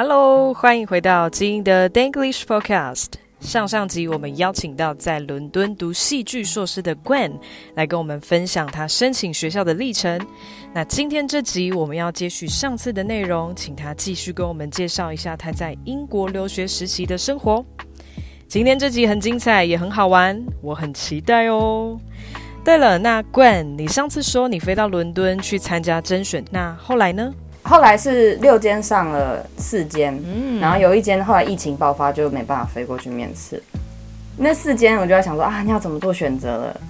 Hello，欢迎回到迹英的 Denglish Podcast。上上集我们邀请到在伦敦读戏剧硕士的 Gwen 来跟我们分享她申请学校的历程。那今天这集我们要接续上次的内容，请她继续跟我们介绍一下她在英国留学时期的生活。今天这集很精彩，也很好玩，我很期待哦。对了，那 Gwen，你上次说你飞到伦敦去参加甄选，那后来呢？后来是六间上了四间，嗯，然后有一间后来疫情爆发就没办法飞过去面试。那四间我就在想说啊，你要怎么做选择了？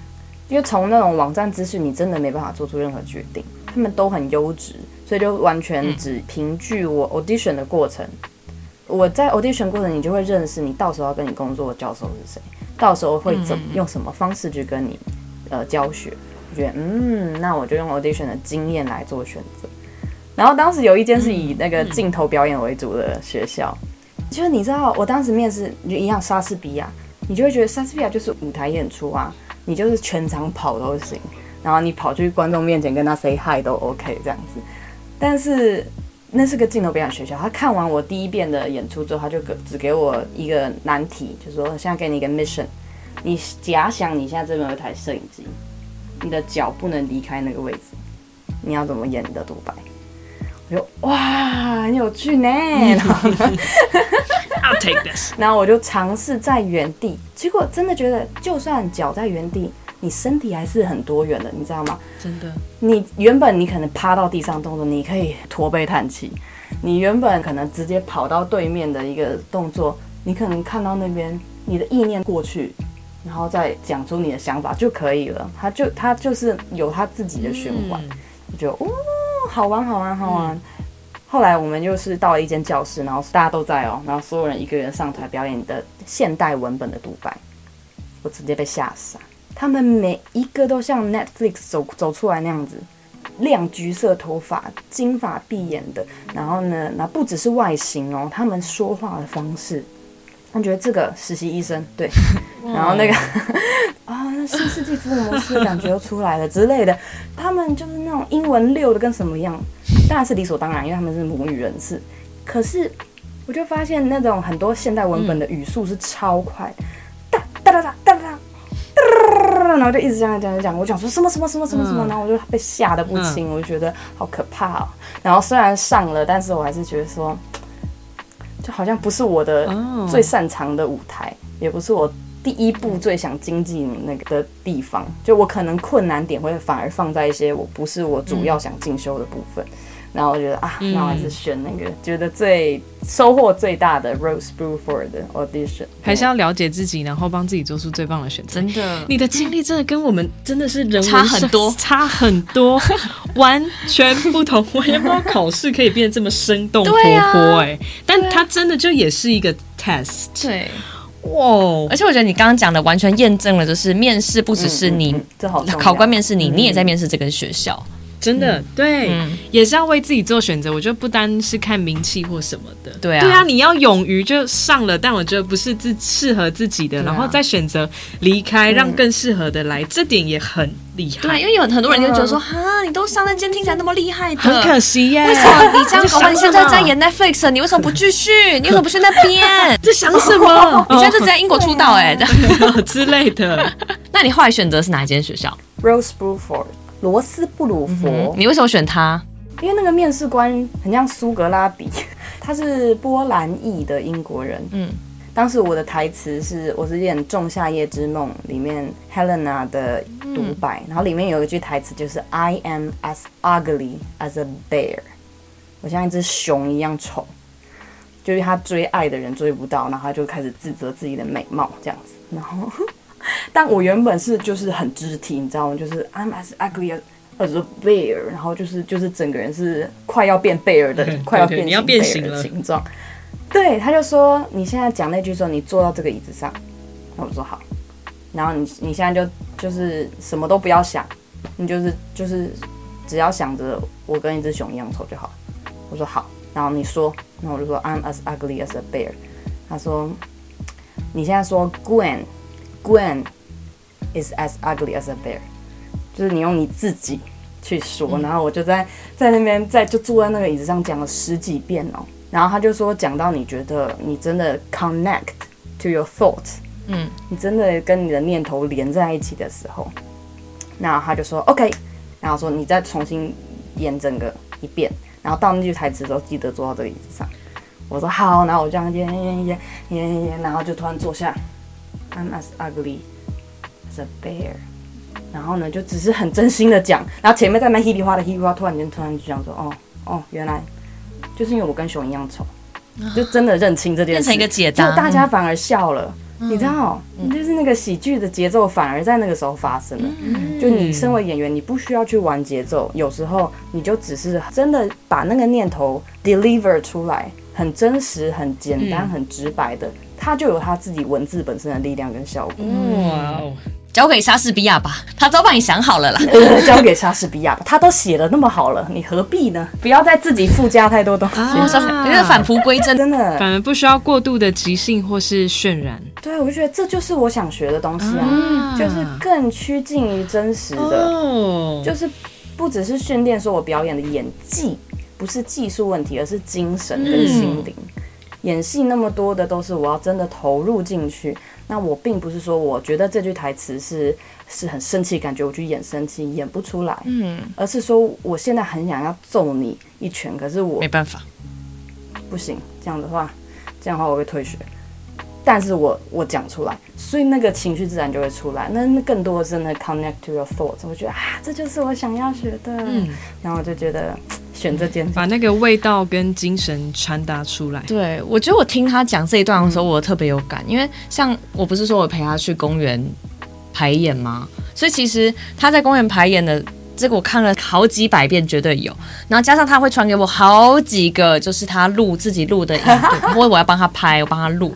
因为从那种网站资讯，你真的没办法做出任何决定。他们都很优质，所以就完全只凭据我 audition 的过程。我在 audition 过程，你就会认识你到时候要跟你工作的教授是谁，到时候会怎么用什么方式去跟你呃教学。我觉得嗯，那我就用 audition 的经验来做选择。然后当时有一间是以那个镜头表演为主的学校，就是你知道，我当时面试就一样莎士比亚，你就会觉得莎士比亚就是舞台演出啊，你就是全场跑都行，然后你跑去观众面前跟他 say hi 都 OK 这样子。但是那是个镜头表演学校，他看完我第一遍的演出之后，他就给只给我一个难题，就是说现在给你一个 mission，你假想你现在这边有一台摄影机，你的脚不能离开那个位置，你要怎么演你的独白？我就哇，很有趣呢。然 后 I'll take this。然后我就尝试在原地，结果真的觉得，就算脚在原地，你身体还是很多元的，你知道吗？真的。你原本你可能趴到地上动作，你可以驼背叹气；你原本可能直接跑到对面的一个动作，你可能看到那边，你的意念过去，然后再讲出你的想法就可以了。他就他就是有他自己的循环，我觉得哦。好玩，好玩，好玩。后来我们又是到了一间教室，然后大家都在哦，然后所有人一个人上台表演的现代文本的独白，我直接被吓傻。他们每一个都像 Netflix 走走出来那样子，亮橘色头发，金发碧眼的。然后呢，那不只是外形哦，他们说话的方式，我觉得这个实习医生对，然后那个。啊，那新世纪福尔摩斯的感觉又出来了之类的，他们就是那种英文溜的跟什么一样，当然是理所当然，因为他们是母语人士。可是我就发现那种很多现代文本的语速是超快，哒哒哒哒哒哒，然后就一直这样讲讲讲，我讲说什么什么什么什么什么，然后我就被吓得不轻，我就觉得好可怕哦。然后虽然上了，但是我还是觉得说，就好像不是我的最擅长的舞台，也不是我。第一步最想精进那个的地方，就我可能困难点会反而放在一些我不是我主要想进修的部分，嗯、然后我觉得啊，那我还是选那个、嗯、觉得最收获最大的 Rose Bruford 的 audition，还是要了解自己，然后帮自己做出最棒的选择。真的，你的经历真的跟我们真的是人差很多，差很多，完全不同。我也不知道考试可以变得这么生动活泼，哎、啊，但它真的就也是一个 test，对。哇！而且我觉得你刚刚讲的完全验证了，就是面试不只是你，考官面试你，你也在面试这个学校。真的，对，也是要为自己做选择。我觉得不单是看名气或什么的，对啊，对啊，你要勇于就上了，但我觉得不是自适合自己的，然后再选择离开，让更适合的来，这点也很厉害。对，因为有很多人就觉得说，哈，你都上那间听起来那么厉害，很可惜耶。为什么你这样搞？你现在在演 Netflix，你为什么不继续？你为什么不去那边？在想什么？你现在就在英国出道哎，之类的。那你后来选择是哪一间学校？Rose Bruford。罗斯布鲁佛、嗯，你为什么选他？因为那个面试官很像苏格拉底，他是波兰裔的英国人。嗯，当时我的台词是，我是演《仲夏夜之梦》里面 Helena 的独白，嗯、然后里面有一句台词就是 “I am as ugly as a bear”，我像一只熊一样丑，就是他追爱的人追不到，然后他就开始自责自己的美貌这样子，然后。但我原本是就是很肢体，你知道吗？就是 I'm as ugly as a bear，然后就是就是整个人是快要变贝尔的，快要变形贝尔的形状。对，他就说你现在讲那句说你坐到这个椅子上，那我说好。然后你你现在就就是什么都不要想，你就是就是只要想着我跟一只熊一样丑就好。我说好。然后你说，那我就说 I'm as ugly as a bear。他说你现在说 Gwen。Gwen is as ugly as a bear，就是你用你自己去说，嗯、然后我就在在那边在就坐在那个椅子上讲了十几遍哦，然后他就说，讲到你觉得你真的 connect to your thoughts，嗯，你真的跟你的念头连在一起的时候，那他就说 OK，然后说你再重新演整个一遍，然后到那句台词的时候记得坐到这个椅子上。我说好，然后我这样演演演演演，然后就突然坐下，I'm as ugly as a bear，然后呢就只是很真心的讲，然后前面在那稀里哗啦稀里哗啦，突然间突然就讲说哦哦原来。就是因为我跟熊一样丑，就真的认清这件事，变成一个解答，就大家反而笑了。嗯、你知道，嗯、就是那个喜剧的节奏反而在那个时候发生了。嗯、就你身为演员，你不需要去玩节奏，有时候你就只是真的把那个念头 deliver 出来，很真实、很简单、很直白的，它就有它自己文字本身的力量跟效果。哇哦！交给莎士比亚吧，他早帮你想好了啦。交给莎士比亚吧，他都写的那么好了，你何必呢？不要再自己附加太多东西，有点返璞归真，真的，反而不需要过度的即兴或是渲染。对，我就觉得这就是我想学的东西啊，啊就是更趋近于真实的，哦、就是不只是训练说我表演的演技不是技术问题，而是精神跟心灵。嗯、演戏那么多的都是我要真的投入进去。那我并不是说我觉得这句台词是是很生气，感觉我去演生气演不出来，嗯，而是说我现在很想要揍你一拳，可是我没办法，不行，这样的话，这样的话我会退学，但是我我讲出来，所以那个情绪自然就会出来，那那更多的是那 connect to your thoughts，我觉得啊，这就是我想要学的，嗯，然后我就觉得。选这件，把那个味道跟精神传达出来。对，我觉得我听他讲这一段的时候，我特别有感，因为像我不是说我陪他去公园排演吗？所以其实他在公园排演的这个，我看了好几百遍，绝对有。然后加上他会传给我好几个，就是他录自己录的音，因为我要帮他拍，我帮他录。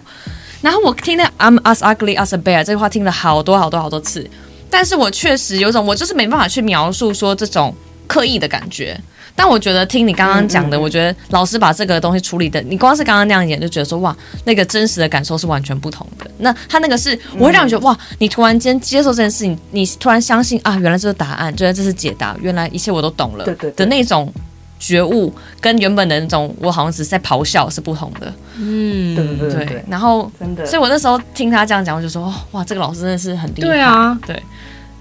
然后我听到 I'm as ugly as a bear 这句话听了好多好多好多次，但是我确实有种我就是没办法去描述说这种刻意的感觉。但我觉得听你刚刚讲的，嗯嗯、我觉得老师把这个东西处理的，你光是刚刚那样演就觉得说哇，那个真实的感受是完全不同的。那他那个是，我会让你觉得哇，你突然间接受这件事情，你突然相信啊，原来这是答案，觉得这是解答，原来一切我都懂了的那种觉悟，跟原本的那种我好像只是在咆哮是不同的。嗯，对对对，对。然后真的，所以我那时候听他这样讲，我就说哇，这个老师真的是很厉害。对啊，对。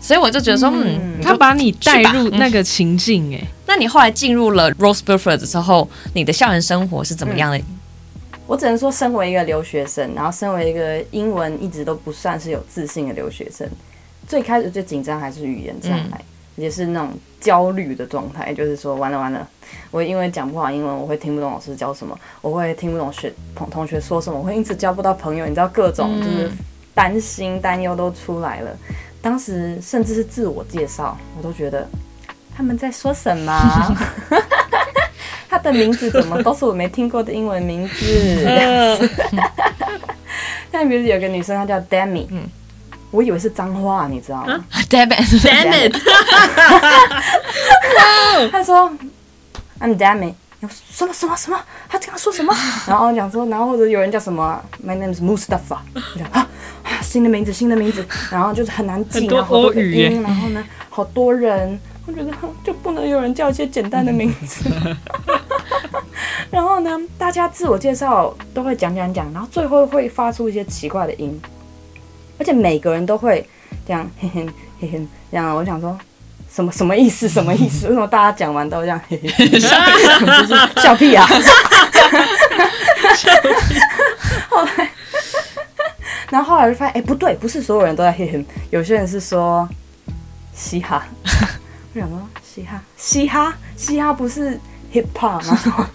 所以我就觉得说，嗯，嗯他把你带入那个情境，欸，哎、嗯，那你后来进入了 Roseburford 之后，你的校园生活是怎么样的？嗯、我只能说，身为一个留学生，然后身为一个英文一直都不算是有自信的留学生，最开始最紧张还是语言障碍，嗯、也是那种焦虑的状态，就是说，完了完了，我因为讲不好英文，我会听不懂老师教什么，我会听不懂学同同学说什么，我会因此交不到朋友，你知道，各种就是担心担忧都出来了。当时甚至是自我介绍，我都觉得他们在说什么？他的名字怎么都是我没听过的英文名字？但比如有个女生，她叫 Demi，嗯，我以为是脏话，你知道吗？Damn it！Damn it！他 说：“I'm Demi。”什么什么什么？他这样说什么？然后讲说，然后或者有人叫什么？My name is Mustafa。我讲啊。新的名字，新的名字，然后就是很难记，然后好多音，然后呢，好多人，我觉得就不能有人叫一些简单的名字。然后呢，大家自我介绍都会讲讲讲，然后最后会发出一些奇怪的音，而且每个人都会这样嘿嘿嘿嘿这样。我想说，什么什么意思？什么意思？为什么大家讲完都这样 嘿嘿？笑屁啊！后来。然后后来就发现，哎，不对，不是所有人都在 hit him，有些人是说嘻哈。我想说嘻哈，嘻哈，嘻哈不是 hip hop 吗？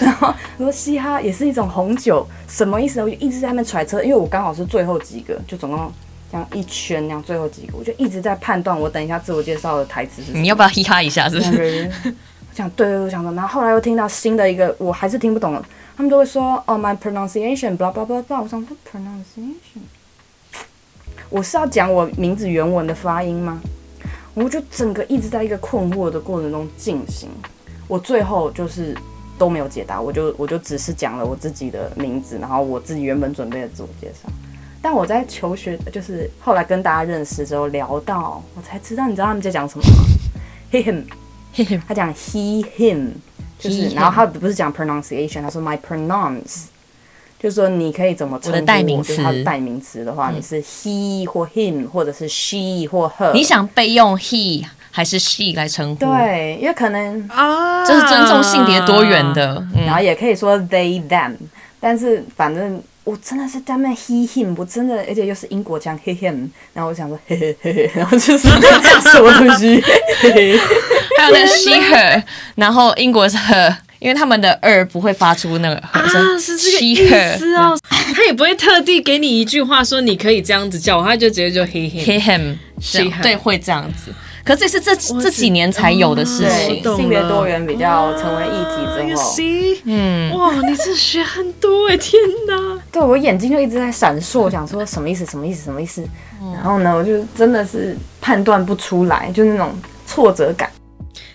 然后说嘻哈也是一种红酒，什么意思？我就一直在那边揣测，因为我刚好是最后几个，就总共这样一圈，这样最后几个，我就一直在判断，我等一下自我介绍的台词是什么。你要不要嘻哈一下？是不是？我想对，我想说，然后后来又听到新的一个，我还是听不懂了。他们都会说哦，my pronunciation，blah blah blah blah。我想说 pronunciation，我是要讲我名字原文的发音吗？我就整个一直在一个困惑的过程中进行。我最后就是都没有解答，我就我就只是讲了我自己的名字，然后我自己原本准备的自我介绍。但我在求学，就是后来跟大家认识之后聊到，我才知道，你知道他们在讲什么吗？He him，他讲 he him。就是然后他不是讲 pronunciation，他说 my pronouns，就是说你可以怎么称呼我，的代名词，就是他的代名词的话，嗯、你是 he 或 him，或者是 she 或 her，你想被用 he 还是 she 来称呼？对，因为可能啊，这是尊重性别多元的，嗯、然后也可以说 they them，但是反正。我真的是 damn he him，我真的，而且又是英国腔 he him，然后我想说嘿嘿嘿嘿，然后就是 什么东西，还有那个 she her，然后英国是 her，因为他们的 er 不会发出那个啊，是这个意思哦，他也不会特地给你一句话说你可以这样子叫我，他就直接就 he him he him，对，会这样子。可是这是这这几年才有的事情，性别多元比较成为议题之后，嗯，哇，你这学很多哎，天哪！对，我眼睛就一直在闪烁，想说什么意思？什么意思？什么意思？然后呢，我就真的是判断不出来，就那种挫折感。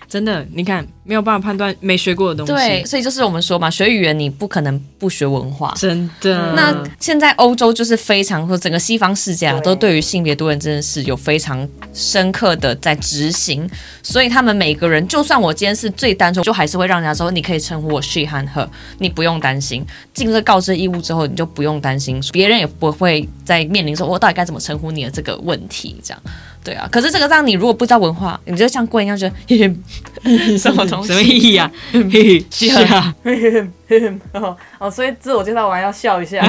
真的，你看没有办法判断没学过的东西。对，所以就是我们说嘛，学语言你不可能不学文化。真的。那现在欧洲就是非常，说整个西方世界啊，都对于性别多元这件事有非常深刻的在执行。所以他们每个人，就算我今天是最单纯，就还是会让人家说，你可以称呼我 she 和 her，你不用担心。尽了告知义务之后，你就不用担心，别人也不会再面临说我到底该怎么称呼你的这个问题，这样。对啊，可是这个让你如果不知道文化，你就像贵一样觉得嘿嘿，什么东西？什么意义啊？嘿嘿，是啊，嘿嘿嘿嘿，哦哦，所以自我介绍完要笑一下。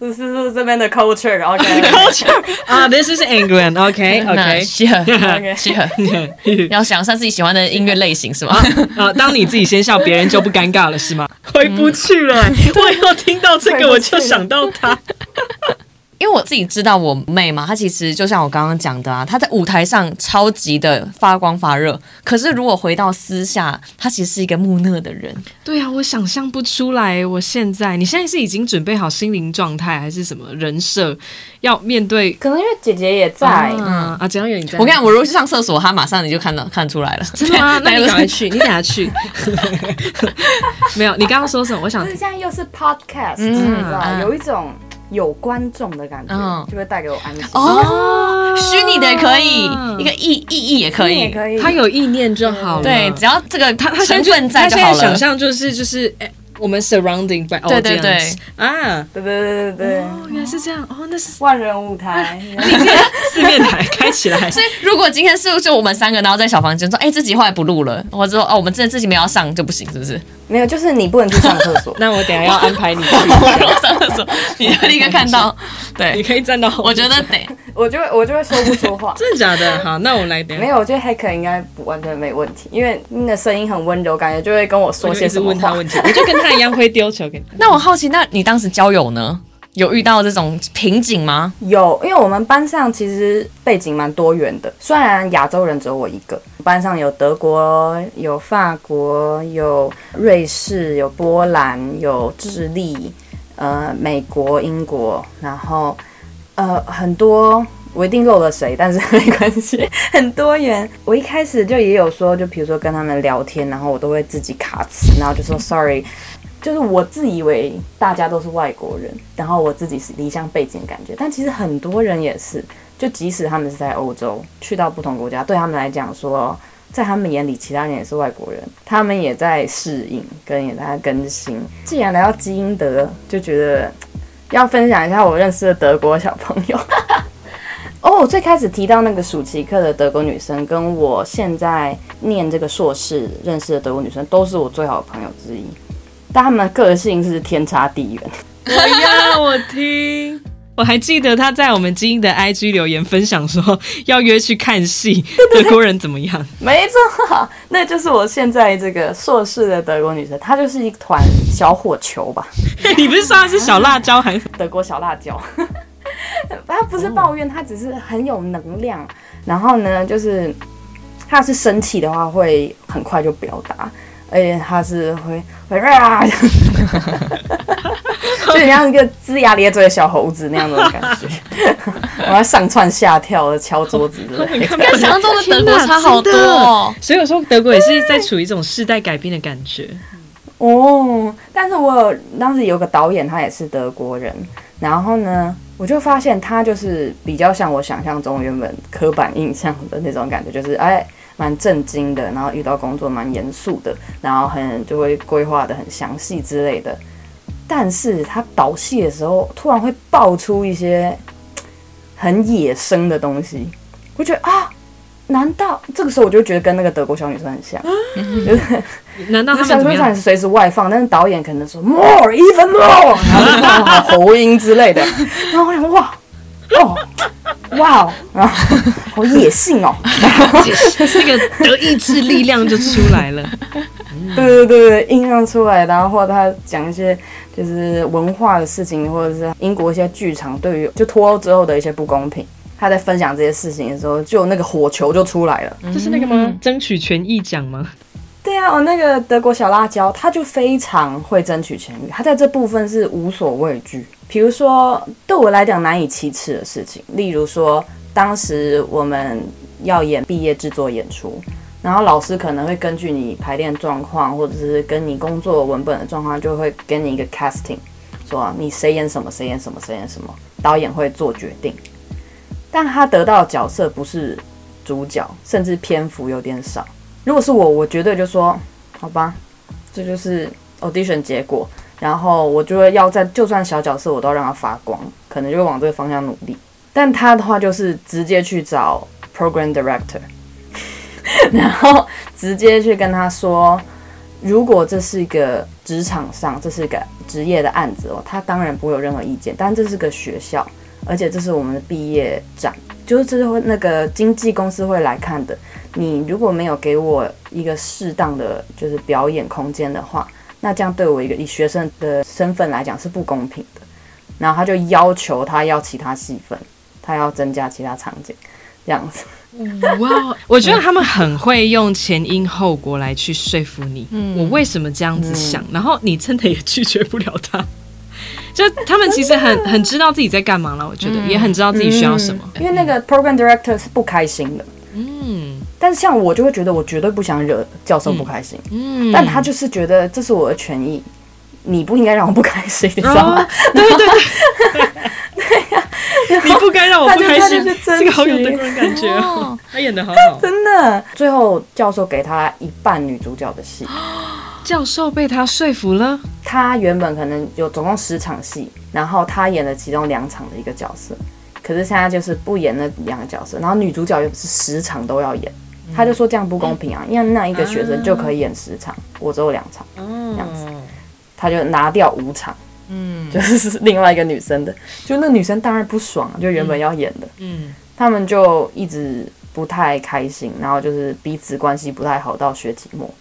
这 是是这边的 culture，OK，culture 啊，This is England，OK，OK，是是，要想象自己喜欢的音乐类型是吗？啊，当你自己先笑，别人就不尴尬了是吗？回不去了，我要听到这个我就想到他。因为我自己知道我妹嘛，她其实就像我刚刚讲的啊，她在舞台上超级的发光发热，可是如果回到私下，她其实是一个木讷的人。对啊，我想象不出来，我现在，你现在是已经准备好心灵状态，还是什么人设要面对？可能因为姐姐也在，啊嗯啊，只要有你在，我看我如果去上厕所，她马上你就看到看出来了。真的吗？那你 赶快去，你等下去。没有，你刚刚说什么？我想，现在又是 podcast，嗯，你知道，有一种。有观众的感觉，就会带给我安心。哦，虚拟的也可以，一个意意义也可以，他有意念就好了。对，只要这个他他身份在就好了。想象就是就是。我们 surrounding by audience 对对对啊，对对对对对，哦，原来是这样哦，那是万人舞台，四面台开起来。所以如果今天是就我们三个，然后在小房间说，哎，自己后来不录了，或者说哦，我们真的自己没有要上就不行，是不是？没有，就是你不能去上厕所。那我等下要安排你去上厕所，你立刻看到，对，你可以站到。我觉得得，我就会我就会说不出话。真的假的？好，那我来等。没有，我觉得 Hacker 应该不完全没问题，因为你的声音很温柔，感觉就会跟我说些什么话。问他问题，我就跟他一样会丢球给。那我好奇，那你当时交友呢？有遇到这种瓶颈吗？有，因为我们班上其实背景蛮多元的，虽然亚洲人只有我一个，班上有德国、有法国、有瑞士、有波兰、有智利，呃，美国、英国，然后呃很多，我一定漏了谁，但是没关系，很多元。我一开始就也有说，就比如说跟他们聊天，然后我都会自己卡词，然后就说 sorry。就是我自以为大家都是外国人，然后我自己是离乡背景的感觉，但其实很多人也是，就即使他们是在欧洲，去到不同国家，对他们来讲说，在他们眼里，其他人也是外国人，他们也在适应，跟也在更新。既然来到基因德，就觉得要分享一下我认识的德国小朋友。哦，我最开始提到那个暑期课的德国女生，跟我现在念这个硕士认识的德国女生，都是我最好的朋友之一。但他们的个性是天差地远。我呀，我听，我还记得他在我们基因的 IG 留言分享说要约去看戏，德国人怎么样？没错，那就是我现在这个硕士的德国女生，她就是一团小火球吧？你不是说她是小辣椒还是 德国小辣椒？她不是抱怨，她只是很有能量。然后呢，就是她是生气的话会很快就表达。而且他是会会啊，就很像一个龇牙咧嘴的小猴子那样的感觉，我要上窜下跳的敲桌子的，跟想象中的德国差好多哦。所以有时候德国也是在处于一种世代改变的感觉哦。但是我有当时有个导演，他也是德国人，然后呢，我就发现他就是比较像我想象中原本刻板印象的那种感觉，就是哎。蛮震惊的，然后遇到工作蛮严肃的，然后很就会规划的很详细之类的。但是他导戏的时候，突然会爆出一些很野生的东西，我觉得啊，难道这个时候我就觉得跟那个德国小女生很像？就是 难道小女生随时外放，但是导演可能说 more even more，然后喉音之类的，然后我想哇哦。哇哦，然后好野性哦，那个德意志力量就出来了。对对对对，印象出来，然后或者他讲一些就是文化的事情，或者是英国一些剧场对于就脱欧之后的一些不公平，他在分享这些事情的时候，就那个火球就出来了。这是那个吗？争取权益奖吗？对啊，我那个德国小辣椒，他就非常会争取权益，他在这部分是无所畏惧。比如说，对我来讲难以启齿的事情，例如说，当时我们要演毕业制作演出，然后老师可能会根据你排练状况，或者是跟你工作文本的状况，就会给你一个 casting，说你谁演什么，谁演什么，谁演什么，导演会做决定。但他得到角色不是主角，甚至篇幅有点少。如果是我，我绝对就说，好吧，这就是 audition 结果。然后我就会要在就算小角色，我都要让他发光，可能就会往这个方向努力。但他的话就是直接去找 program director，然后直接去跟他说，如果这是一个职场上，这是一个职业的案子哦，他当然不会有任何意见。但这是个学校，而且这是我们的毕业展，就是这是会那个经纪公司会来看的。你如果没有给我一个适当的就是表演空间的话。那这样对我一个以学生的身份来讲是不公平的，然后他就要求他要其他戏份，他要增加其他场景，这样子。哇，我觉得他们很会用前因后果来去说服你，嗯、我为什么这样子想，嗯、然后你真的也拒绝不了他。就他们其实很很知道自己在干嘛了，我觉得、嗯、也很知道自己需要什么。因为那个 program director 是不开心的。嗯，但是像我就会觉得我绝对不想惹教授不开心，嗯，但他就是觉得这是我的权益，你不应该让我不开心，你知道吗？对对对，对 呀，你不该让我不开心，这个好有德国人感觉哦，他演的好好，真的。最后教授给他一半女主角的戏，教授被他说服了。他原本可能有总共十场戏，然后他演了其中两场的一个角色。可是现在就是不演那两个角色，然后女主角又不是十场都要演，他就说这样不公平啊，因为那一个学生就可以演十场，我只有两场，这样子，他就拿掉五场，嗯，就是另外一个女生的，就那女生当然不爽，就原本要演的，嗯，他们就一直不太开心，然后就是彼此关系不太好到学期末，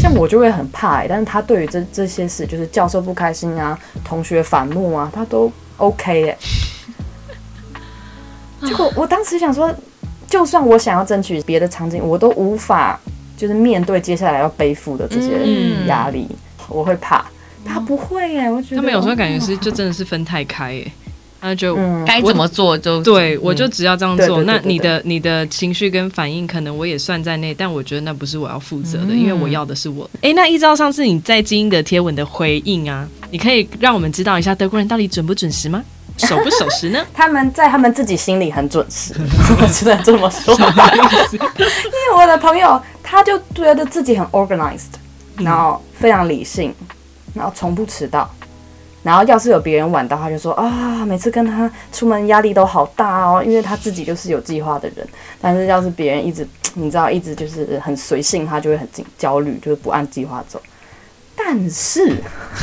像我就会很怕欸，但是他对于这这些事，就是教授不开心啊，同学反目啊，他都 OK 欸。结果我当时想说，就算我想要争取别的场景，我都无法就是面对接下来要背负的这些压力，我会怕。他不会耶，我觉得他们有时候感觉是就真的是分太开耶，那就该怎么做就对，我就只要这样做。那你的你的情绪跟反应可能我也算在内，但我觉得那不是我要负责的，因为我要的是我。哎，那依照上次你在金英的贴文的回应啊，你可以让我们知道一下德国人到底准不准时吗？守不守时呢？他们在他们自己心里很准时，我只能这么说。因为我的朋友，他就觉得自己很 organized，然后非常理性，然后从不迟到。然后要是有别人晚到，他就说啊，每次跟他出门压力都好大哦，因为他自己就是有计划的人。但是要是别人一直，你知道，一直就是很随性，他就会很紧焦虑，就是不按计划走。但是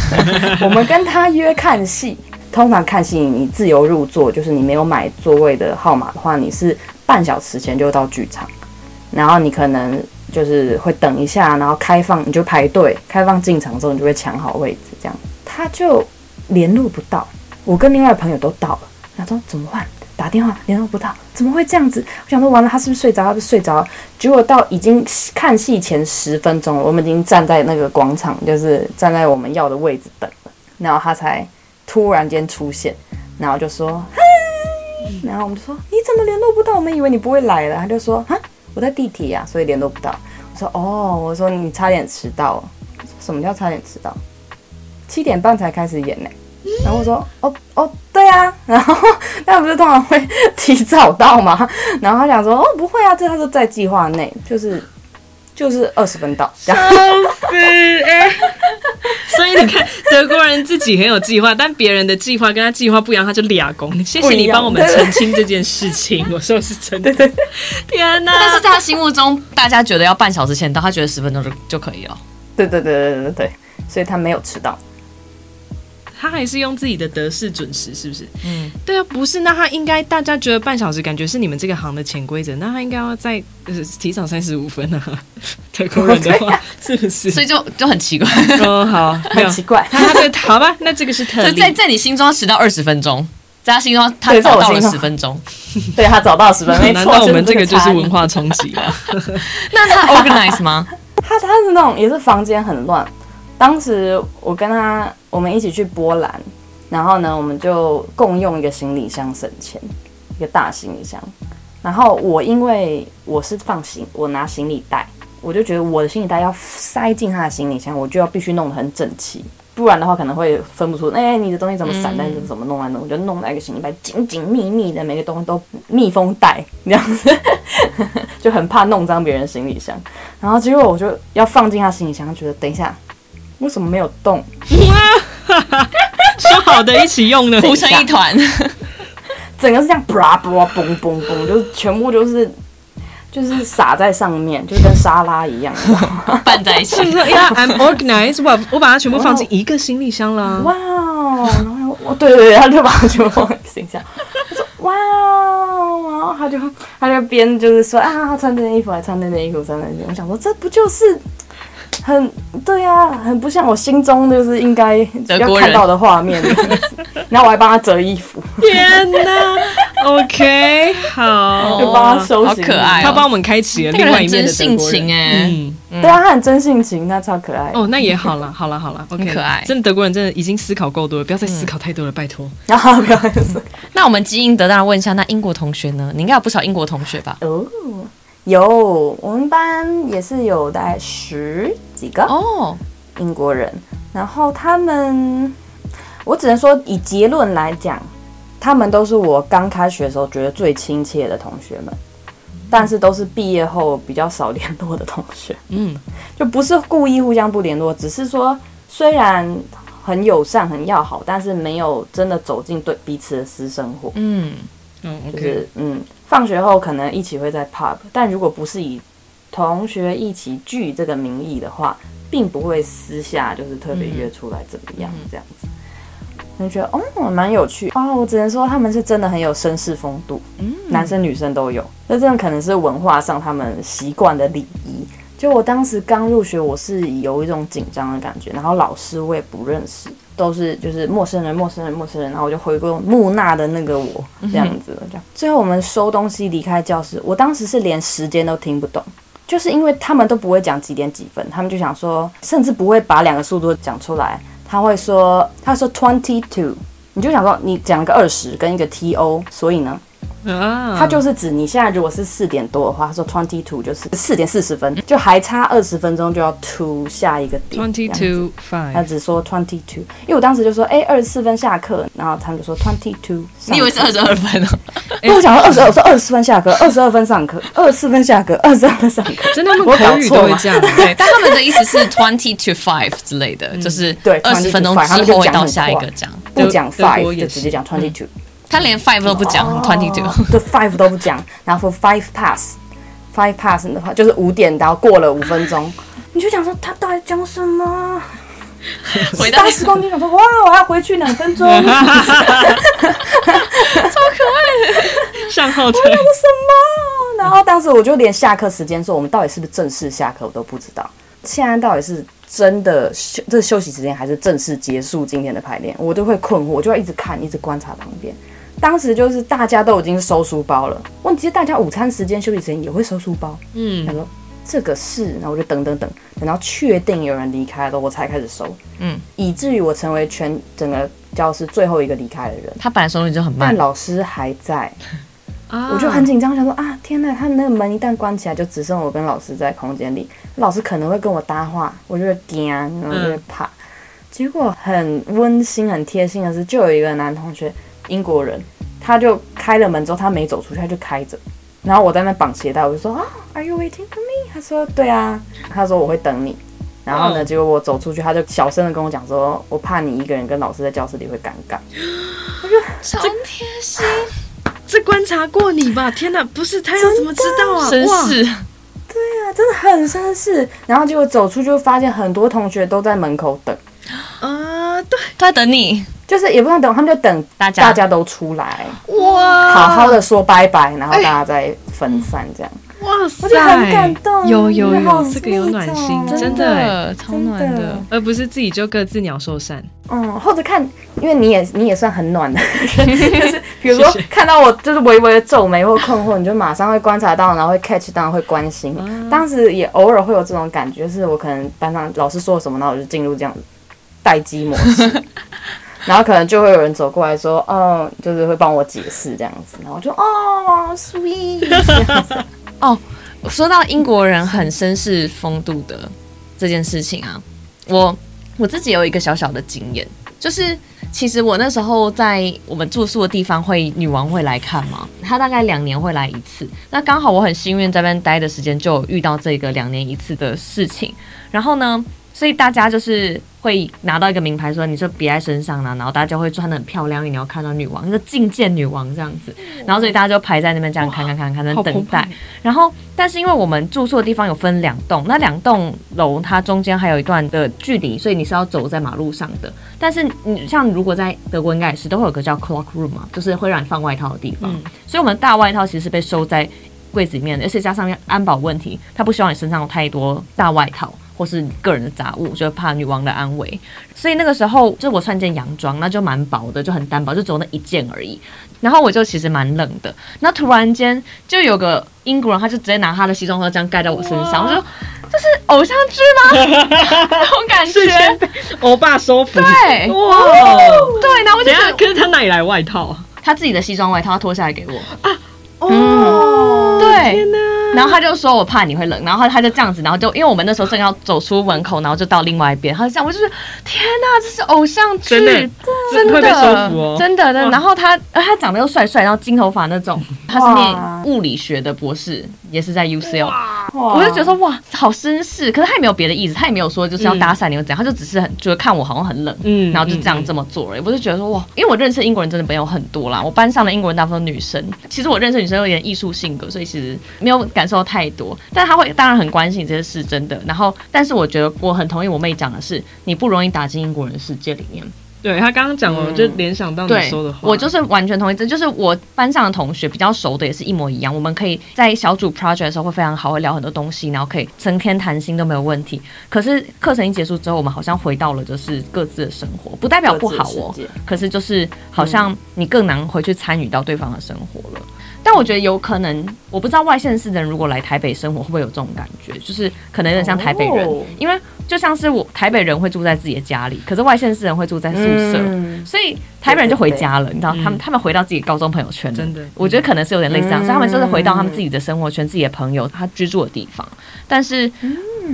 我们跟他约看戏。通常看戏，你自由入座，就是你没有买座位的号码的话，你是半小时前就到剧场，然后你可能就是会等一下，然后开放你就排队，开放进场之后你就会抢好位置，这样他就联络不到。我跟另外朋友都到了，他说怎么办？打电话联络不到，怎么会这样子？我想说完了，他是不是睡着？他是不睡着？结果到已经看戏前十分钟，我们已经站在那个广场，就是站在我们要的位置等，然后他才。突然间出现，然后就说嗨，然后我们就说你怎么联络不到？我们以为你不会来了。他就说啊，我在地铁呀，所以联络不到。我说哦，我说你差点迟到。什么叫差点迟到？七点半才开始演呢。然后我说哦哦，对啊。然后那不是通常会提早到吗？然后他想说，哦，不会啊，这他说在计划内，就是就是二十分到。笑死哎，所以你看，德国人自己很有计划，但别人的计划跟他计划不一样，他就俩工。谢谢你帮我们澄清这件事情，我说是真的。对对，天哪！但是在他心目中，大家觉得要半小时前到，他觉得十分钟就就可以了。对对对对对对对，所以他没有迟到。他还是用自己的德式准时，是不是？嗯，对啊，不是，那他应该大家觉得半小时感觉是你们这个行的潜规则，那他应该要再呃提早三十五分啊。德国人的话是不是？所以就就很奇怪。哦，好，很奇怪。他对，好吧，那这个是特例。在在你心中迟到二十分钟，在他心中他早到了十分钟，对他早到十分钟。难道我们这个就是文化冲击吗？那他 organize 吗？他他是那种也是房间很乱。当时我跟他，我们一起去波兰，然后呢，我们就共用一个行李箱省钱，一个大行李箱。然后我因为我是放行，我拿行李袋，我就觉得我的行李袋要塞进他的行李箱，我就要必须弄得很整齐，不然的话可能会分不出，哎、你的东西怎么散在，怎么弄来弄，我就弄在一个行李袋紧紧密密的，每个东西都密封袋这样子，就很怕弄脏别人行李箱。然后结果我就要放进他行李箱，觉得等一下。为什么没有动？说好的一起用呢，糊成一团，整个是这样，啪啪嘣嘣嘣，就是全部就是就是撒在上面，就跟沙拉一样，拌在一起。呀，I'm organized，我我把它全部放进一个行李箱了。哇哦，然后我对对对，他就把它全部放进行李箱。他说哇哦，然后他就他就边就是说啊，穿这件衣服还穿那件衣服，穿那件。我想说，这不就是？很对呀、啊，很不像我心中就是应该要看到的画面。然后我还帮他折衣服。天哪！OK，好，就帮他收拾。好可爱、哦，他帮我们开启了另外一面的性情哎。嗯，对啊，他很真性情，他超可爱。哦，那也好了，好了，好了，OK，可爱。真的德国人真的已经思考够多了，不要再思考太多了，拜托。然后不要再思。那我们基因得当然问一下，那英国同学呢？你应该有不少英国同学吧？哦。有，我们班也是有大概十几个哦，英国人。然后他们，我只能说以结论来讲，他们都是我刚开学的时候觉得最亲切的同学们，但是都是毕业后比较少联络的同学。嗯，就不是故意互相不联络，只是说虽然很友善、很要好，但是没有真的走进对彼此的私生活。嗯。嗯，就是嗯，放学后可能一起会在 pub，但如果不是以同学一起聚这个名义的话，并不会私下就是特别约出来怎么样这样子。你觉得哦，蛮有趣哦，我只能说他们是真的很有绅士风度，嗯，男生女生都有，那这真的可能是文化上他们习惯的礼仪。就我当时刚入学，我是有一种紧张的感觉，然后老师我也不认识。都是就是陌生人，陌生人，陌生人，然后我就回归木讷的那个我这样子，这样。最后我们收东西离开教室，我当时是连时间都听不懂，就是因为他们都不会讲几点几分，他们就想说，甚至不会把两个速度讲出来，他会说，他说 twenty two，你就想说你讲个二十跟一个 T O，所以呢。啊，它就是指你现在如果是四点多的话，他说 twenty two 就是四点四十分，就还差二十分钟就要 to 下一个点。twenty two five，他只说 twenty two，因为我当时就说哎二十四分下课，然后他们就说 twenty two，你以为是二十二分哦？因 为我讲到二十二，我说二十四分下课，二十二分上课，二十四分下课，二十二分上课，真的吗？我口语都会这样，对，但他们的意思是 twenty to five 之类的，就是对二十分钟之后会到下一个讲，不讲 five 就直接讲 twenty two。他连 five 都不讲，twenty two，对 five 都不讲，然后说 five pass，five pass 的话就是五点，然后过了五分钟，你就想说他到底讲什么？回到时光机想说哇，我要回去两分钟，超可爱的，向后退。什么？然后当时我就连下课时间说我们到底是不是正式下课我都不知道，现在到底是真的休这休息时间还是正式结束今天的排练，我都会困惑，我就要一直看，一直观察旁边。当时就是大家都已经收书包了，问题是大家午餐时间、休息时间也会收书包。嗯，他说这个是，然后我就等等等，等到确定有人离开了，我才开始收。嗯，以至于我成为全整个教室最后一个离开的人。他本来收的就很慢，但老师还在，啊、我就很紧张，想说啊，天呐！他那个门一旦关起来，就只剩我跟老师在空间里，老师可能会跟我搭话，我就会惊，然后就会怕。嗯、结果很温馨、很贴心的是，就有一个男同学。英国人，他就开了门之后，他没走出去，他就开着。然后我在那绑鞋带，我就说啊，Are you waiting for me？他说对啊，他说我会等你。然后呢，结果我走出去，他就小声的跟我讲说，我怕你一个人跟老师在教室里会尴尬。我说超贴心，这观察过你吧？天哪，不是他要怎么知道啊？绅士，对啊，真的很绅士。然后结果走出去，就发现很多同学都在门口等。啊，对，都在等你。就是也不用等，他们就等大家大家都出来，哇，好好的说拜拜，然后大家再分散这样。哇塞，我觉得很感动，有有有，这个有暖心，真的。超暖的，而不是自己就各自鸟兽散。嗯，或者看，因为你也你也算很暖的，就是比如说看到我就是微微的皱眉或困惑，你就马上会观察到，然后会 catch 到，会关心。当时也偶尔会有这种感觉，就是我可能班上老师说什么，然后我就进入这样待机模式。然后可能就会有人走过来说，哦，就是会帮我解释这样子，然后就哦，sweet，哦，说到英国人很绅士风度的这件事情啊，我我自己有一个小小的经验，就是其实我那时候在我们住宿的地方会女王会来看嘛，她大概两年会来一次，那刚好我很幸运在那边待的时间就遇到这个两年一次的事情，然后呢，所以大家就是。会拿到一个名牌，说你说别在身上了，然后大家就会穿的很漂亮，你要看到女王，就觐见女王这样子，然后所以大家就排在那边这样看看看看，在等待。然后，但是因为我们住宿的地方有分两栋，那两栋楼它中间还有一段的距离，所以你是要走在马路上的。但是你像如果在德国应该也是都会有个叫 clock room 嘛，就是会让你放外套的地方。所以我们大外套其实是被收在柜子里面的，而且加上安保问题，他不希望你身上有太多大外套。或是个人的杂物，就怕女王的安危，所以那个时候就我穿件洋装，那就蛮薄的，就很单薄，就只有那一件而已。然后我就其实蛮冷的，那突然间就有个英国人，他就直接拿他的西装盒这样盖在我身上，我说这是偶像剧吗？那种感觉，欧巴收服，对，哇，对，那我就想，可是他哪里来外套？他自己的西装外套，他脱下来给我。啊，哦，嗯、对。天哪然后他就说：“我怕你会冷。”然后他就这样子，然后就因为我们那时候正要走出门口，然后就到另外一边。他就这样，我就是：“天哪，这是偶像剧，真的，真的，真的。”然后他，他长得又帅帅，然后金头发那种。他是念物理学的博士，也是在 UCL。我就觉得说：“哇，好绅士。”可是他也没有别的意思，他也没有说就是要搭讪你或怎样，他就只是很就是看我好像很冷，嗯，然后就这样这么做而已。我就觉得说：“哇，因为我认识英国人真的没有很多啦，我班上的英国人大部分女生。其实我认识女生有点艺术性格，所以其实没有感。”受太多，但他会当然很关心这些事，真的。然后，但是我觉得我很同意我妹讲的是，你不容易打进英国人的世界里面。对，他刚刚讲了，我就联想到你说的话，我就是完全同意。这就是我班上的同学比较熟的，也是一模一样。我们可以在小组 project 的时候会非常好，会聊很多东西，然后可以成天谈心都没有问题。可是课程一结束之后，我们好像回到了就是各自的生活，不代表不好哦。可是就是好像你更难回去参与到对方的生活了。但我觉得有可能，我不知道外县市的人如果来台北生活会不会有这种感觉，就是可能有点像台北人，因为就像是我台北人会住在自己的家里，可是外县市人会住在宿舍，所以台北人就回家了，你知道，他们他们回到自己高中朋友圈，真的，我觉得可能是有点类似这样，所以他们就是回到他们自己的生活圈、自己的朋友他居住的地方。但是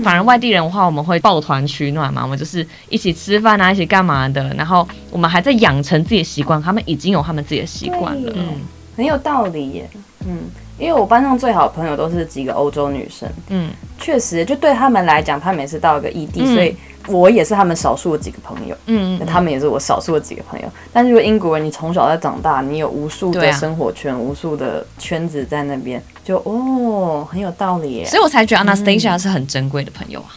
反而外地人的话，我们会抱团取暖嘛，我们就是一起吃饭啊，一起干嘛的，然后我们还在养成自己的习惯，他们已经有他们自己的习惯了，嗯。很有道理耶，嗯，因为我班上最好的朋友都是几个欧洲女生，嗯，确实，就对他们来讲，他们也是到一个异地，嗯、所以我也是他们少数的几个朋友，嗯，他们也是我少数的几个朋友。但是如果英国人，你从小在长大，你有无数的生活圈，啊、无数的圈子在那边，就哦，很有道理耶。所以我才觉得 Anastasia 是很珍贵的朋友啊。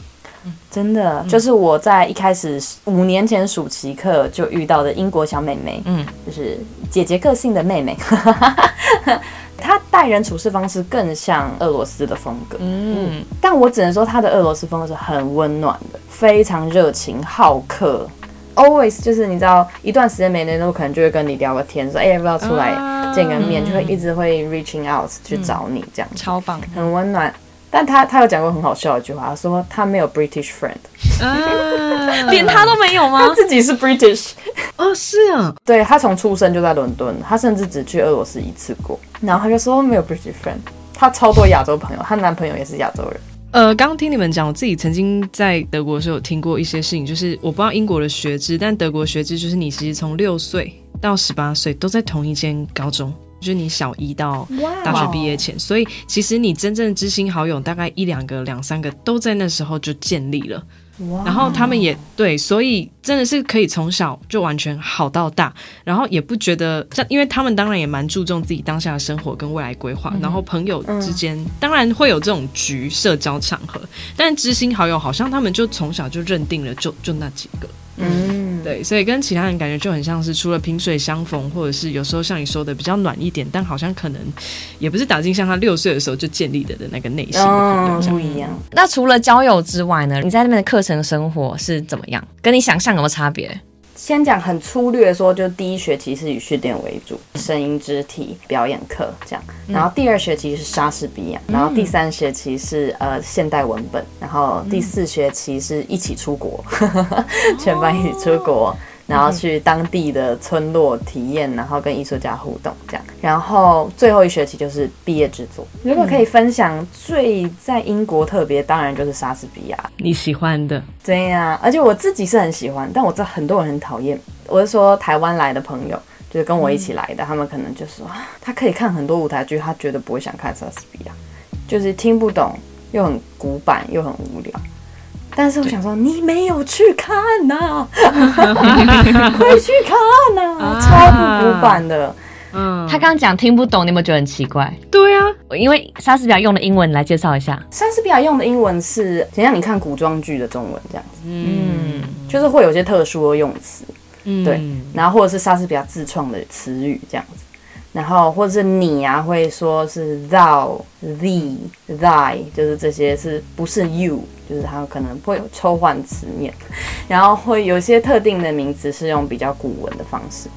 真的，就是我在一开始五年前暑期课就遇到的英国小妹妹，嗯，就是姐姐个性的妹妹，她待人处事方式更像俄罗斯的风格，嗯，但我只能说她的俄罗斯风格是很温暖的，非常热情好客，always 就是你知道一段时间没联络，可能就会跟你聊个天，说哎要不要出来见个面，就会一直会 reaching out 去找你这样，超棒，很温暖。但他他有讲过很好笑的一句话，他说他没有 British friend，啊，连他都没有吗？他自己是 British，哦，是啊，对，他从出生就在伦敦，他甚至只去俄罗斯一次过，然后他就说没有 British friend，他超多亚洲朋友，他男朋友也是亚洲人。呃，刚刚听你们讲，我自己曾经在德国的时候有听过一些事情，就是我不知道英国的学制，但德国学制就是你其实从六岁到十八岁都在同一间高中，就是你小一到大学毕业前，所以其实你真正的知心好友大概一两个、两三个都在那时候就建立了。然后他们也对，所以真的是可以从小就完全好到大，然后也不觉得像，因为他们当然也蛮注重自己当下的生活跟未来规划，然后朋友之间当然会有这种局社交场合，但知心好友好像他们就从小就认定了就，就就那几个。嗯，对，所以跟其他人感觉就很像是除了萍水相逢，或者是有时候像你说的比较暖一点，但好像可能也不是打进像他六岁的时候就建立的的那个内心的朋友不一样。那除了交友之外呢？你在那边的课程生活是怎么样？跟你想象有没有差别？先讲很粗略说，就第一学期是以训练为主，声音、肢体、表演课这样。然后第二学期是莎士比亚，然后第三学期是呃现代文本，然后第四学期是一起出国，全班一起出国。然后去当地的村落体验，然后跟艺术家互动，这样。然后最后一学期就是毕业制作。如果可以分享最在英国特别，当然就是莎士比亚。你喜欢的？对呀，而且我自己是很喜欢，但我知道很多人很讨厌。我是说台湾来的朋友，就是跟我一起来的，他们可能就说他可以看很多舞台剧，他绝对不会想看莎士比亚，就是听不懂，又很古板，又很无聊。但是我想说，你没有去看呐、啊，快去看呐、啊，超不古板的。嗯，他刚刚讲听不懂，你有没有觉得很奇怪？对啊，因为莎士比亚用的英文来介绍一下，莎士比亚用的英文是，想像你看古装剧的中文这样子，嗯，就是会有些特殊的用词，嗯，对，然后或者是莎士比亚自创的词语这样子。然后或者是你啊，会说是 thou、thee、thy，就是这些是不是 you？就是它可能会有抽换词面，然后会有些特定的名词是用比较古文的方式。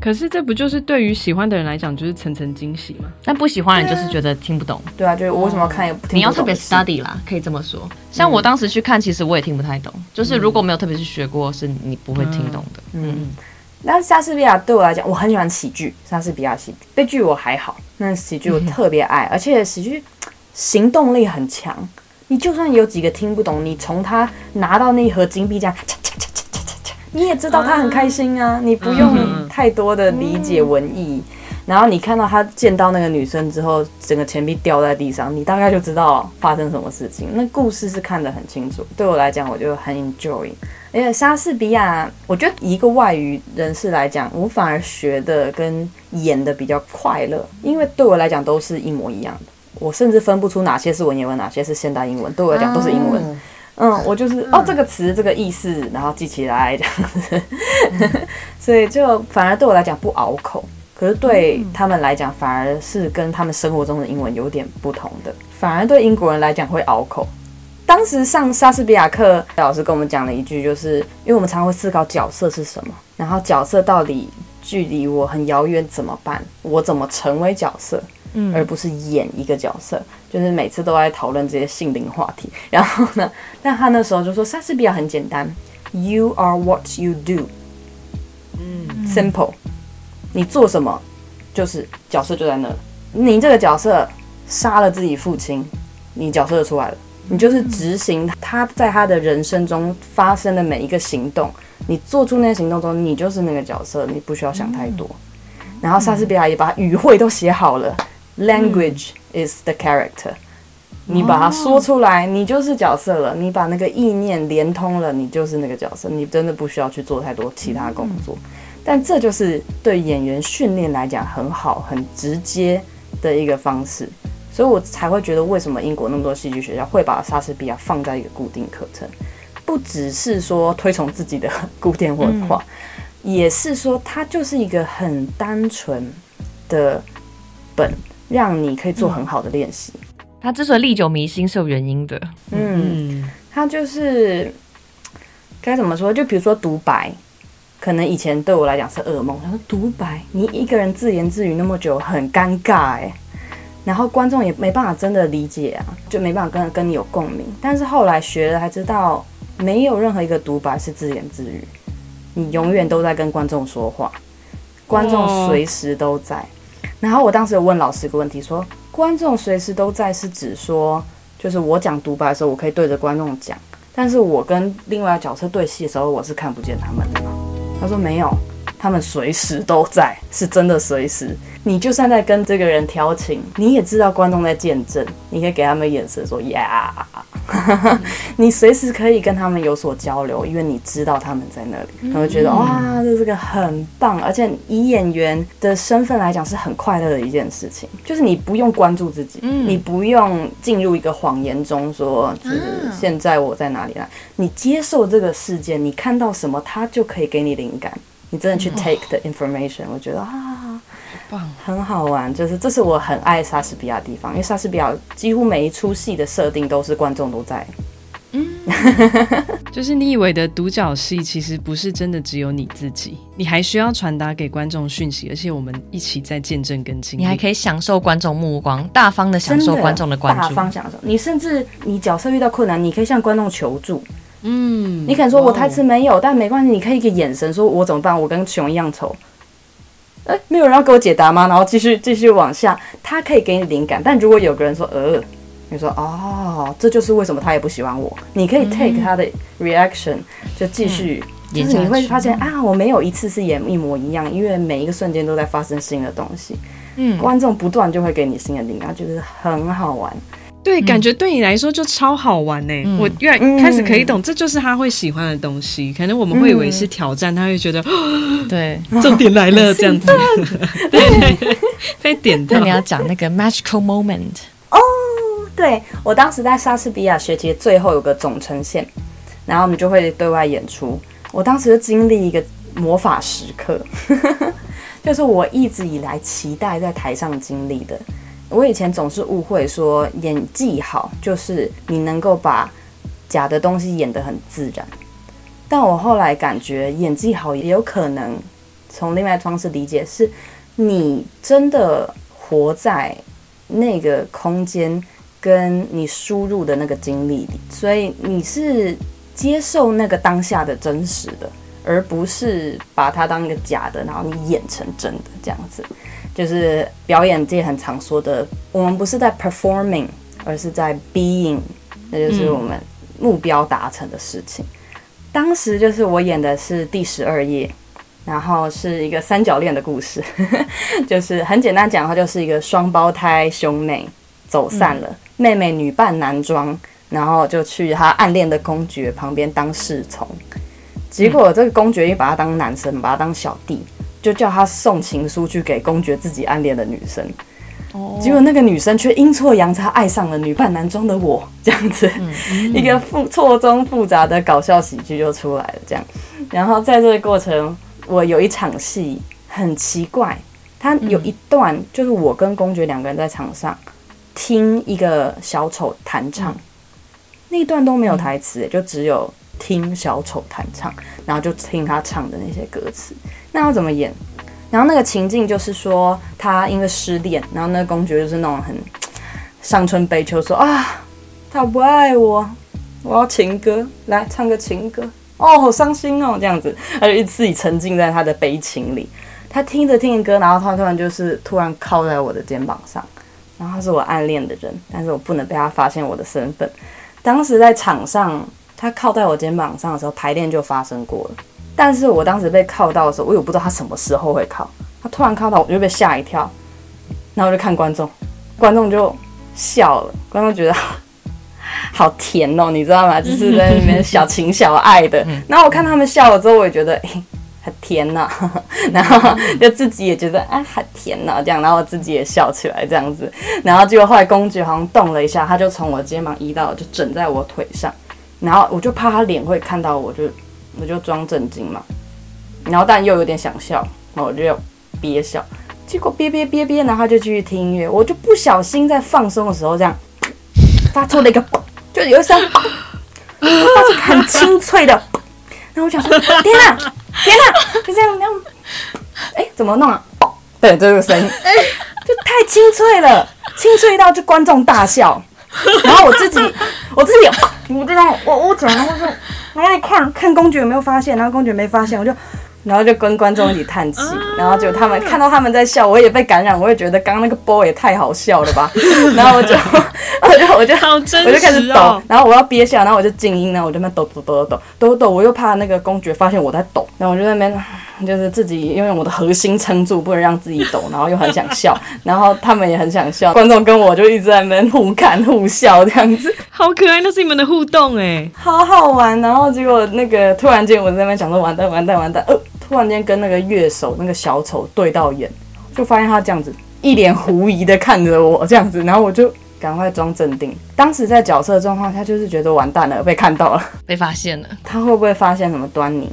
可是这不就是对于喜欢的人来讲就是层层惊喜吗？但不喜欢的人就是觉得听不懂。对啊，就是我为什么要看也不听不懂。你要特别 study 啦，可以这么说。像我当时去看，其实我也听不太懂。就是如果没有特别去学过，是你不会听懂的。嗯。嗯那莎士比亚对我来讲，我很喜欢喜剧。莎士比亚喜剧，悲剧我还好，那喜剧我特别爱，而且喜剧行动力很强。你就算有几个听不懂，你从他拿到那一盒金币这样，你也知道他很开心啊。你不用太多的理解文艺。然后你看到他见到那个女生之后，整个钱币掉在地上，你大概就知道发生什么事情。那故事是看得很清楚。对我来讲，我就很 enjoy。而且莎士比亚，我觉得一个外语人士来讲，我反而学的跟演的比较快乐，因为对我来讲都是一模一样的。我甚至分不出哪些是文言文，哪些是现代英文。对我来讲都是英文。嗯，我就是哦，这个词这个意思，然后记起来这样子。所以就反而对我来讲不拗口。可是对他们来讲，反而是跟他们生活中的英文有点不同的，反而对英国人来讲会拗口。当时上莎士比亚课，老师跟我们讲了一句，就是因为我们常常会思考角色是什么，然后角色到底距离我很遥远怎么办？我怎么成为角色，而不是演一个角色？就是每次都在讨论这些性灵话题。然后呢，但他那时候就说莎士比亚很简单，You are what you do，嗯，simple。你做什么，就是角色就在那。你这个角色杀了自己父亲，你角色就出来了。你就是执行他在他的人生中发生的每一个行动。你做出那些行动中，你就是那个角色，你不需要想太多。然后莎士比亚也把语汇都写好了，Language is the character。你把它说出来，你就是角色了。你把那个意念连通了，你就是那个角色。你真的不需要去做太多其他工作。但这就是对演员训练来讲很好、很直接的一个方式，所以我才会觉得为什么英国那么多戏剧学校会把莎士比亚放在一个固定课程，不只是说推崇自己的古典文化，也是说它就是一个很单纯的本，让你可以做很好的练习。它之所以历久弥新是有原因的，嗯，它就是该怎么说？就比如说独白。可能以前对我来讲是噩梦。他说独白，你一个人自言自语那么久，很尴尬哎。然后观众也没办法真的理解啊，就没办法跟跟你有共鸣。但是后来学了才知道，没有任何一个独白是自言自语，你永远都在跟观众说话，观众随时都在。然后我当时有问老师一个问题，说观众随时都在是指说，就是我讲独白的时候，我可以对着观众讲，但是我跟另外一个角色对戏的时候，我是看不见他们的？他说没有，他们随时都在，是真的随时。你就算在跟这个人调情，你也知道观众在见证，你可以给他们眼神说呀，你随时可以跟他们有所交流，因为你知道他们在那里，他会觉得哇，这是个很棒，而且以演员的身份来讲是很快乐的一件事情，就是你不用关注自己，你不用进入一个谎言中说，就是现在我在哪里了，你接受这个事件，你看到什么，他就可以给你灵感。你真的去 take the information，我觉得啊，棒，很好玩。就是这是我很爱莎士比亚的地方，因为莎士比亚几乎每一出戏的设定都是观众都在。嗯，就是你以为的独角戏，其实不是真的只有你自己，你还需要传达给观众讯息，而且我们一起在见证跟经历。你还可以享受观众目光，大方的享受观众的关注，大方享受。你甚至你角色遇到困难，你可以向观众求助。嗯，你可能说我台词没有，但没关系，你可以一个眼神说我怎么办？我跟熊一样丑，哎，没有人要给我解答吗？然后继续继续往下，他可以给你灵感。但如果有个人说呃，你说哦，这就是为什么他也不喜欢我。你可以 take 他的 reaction，就继续，就是你会发现啊，我没有一次是演一模一样，因为每一个瞬间都在发生新的东西。嗯，观众不断就会给你新的灵感，就是很好玩。对，感觉对你来说就超好玩呢。嗯、我越来开始可以懂，嗯、这就是他会喜欢的东西。可能我们会以为是挑战，嗯、他会觉得，对，重点来了这样子。对，被点到。那你要讲那个 magical moment 哦。对，我当时在莎士比亚学期最后有个总呈现，然后我们就会对外演出。我当时就经历一个魔法时刻，就是我一直以来期待在台上经历的。我以前总是误会说演技好就是你能够把假的东西演得很自然，但我后来感觉演技好也有可能从另外一方式理解，是你真的活在那个空间跟你输入的那个经历里，所以你是接受那个当下的真实的，而不是把它当一个假的，然后你演成真的这样子。就是表演界很常说的，我们不是在 performing，而是在 being，那就是我们目标达成的事情。当时就是我演的是第十二页，然后是一个三角恋的故事，就是很简单讲的话，就是一个双胞胎兄妹走散了，妹妹女扮男装，然后就去他暗恋的公爵旁边当侍从，结果这个公爵又把他当男生，把他当小弟。就叫他送情书去给公爵自己暗恋的女生，结果那个女生却阴错阳差爱上了女扮男装的我，这样子，一个复错综复杂的搞笑喜剧就出来了。这样，然后在这个过程，我有一场戏很奇怪，他有一段就是我跟公爵两个人在场上听一个小丑弹唱，那一段都没有台词，就只有听小丑弹唱，然后就听他唱的那些歌词。那要怎么演？然后那个情境就是说，他因为失恋，然后那个公爵就是那种很伤春悲秋，说啊，他不爱我，我要情歌，来唱个情歌。哦，好伤心哦，这样子，他就自己沉浸在他的悲情里。他听着听着歌，然后他突然就是突然靠在我的肩膀上，然后他是我暗恋的人，但是我不能被他发现我的身份。当时在场上，他靠在我肩膀上的时候，排练就发生过了。但是我当时被靠到的时候，我也不知道他什么时候会靠。他突然靠到，我就被吓一跳。然后我就看观众，观众就笑了。观众觉得 好甜哦，你知道吗？就是在那边小情小爱的。然后我看他们笑了之后，我也觉得诶，很甜呐。然后就自己也觉得啊，很甜呐，这样。然后我自己也笑起来这样子。然后结果后来公爵好像动了一下，他就从我肩膀移到，就枕在我腿上。然后我就怕他脸会看到我，就。我就装震惊嘛，然后但又有点想笑，然后我就要憋笑，结果憋憋憋憋，然后就继续听音乐，我就不小心在放松的时候这样发出了一个，就有一声，发出很清脆的，然后我想说天哪，天哪，就这样那样，哎，怎么弄啊？对，这个声音，就太清脆了，清脆到就观众大笑，然后我自己，我自己，我这种，我我转，然后就。然后看看公爵有没有发现，然后公爵没发现，我就，然后就跟观众一起叹气，然后就他们看到他们在笑，我也被感染，我也觉得刚刚那个波也太好笑了吧，然后我就我就我就我就开始抖，然后我要憋笑，然后我就静音，然后我就在那抖抖抖抖抖抖抖，我又怕那个公爵发现我在抖，然后我就在那边就是自己因为我的核心撑住，不能让自己抖，然后又很想笑，然后他们也很想笑，观众跟我就一直在那边互看互笑这样子，好可爱，那是你们的互动哎，好好玩。然后结果那个突然间我在那边想说完蛋完蛋完蛋，呃，突然间跟那个乐手那个小丑对到眼，就发现他这样子一脸狐疑的看着我这样子，然后我就。赶快装镇定。当时在角色状况他，就是觉得完蛋了，被看到了，被发现了。他会不会发现什么端倪？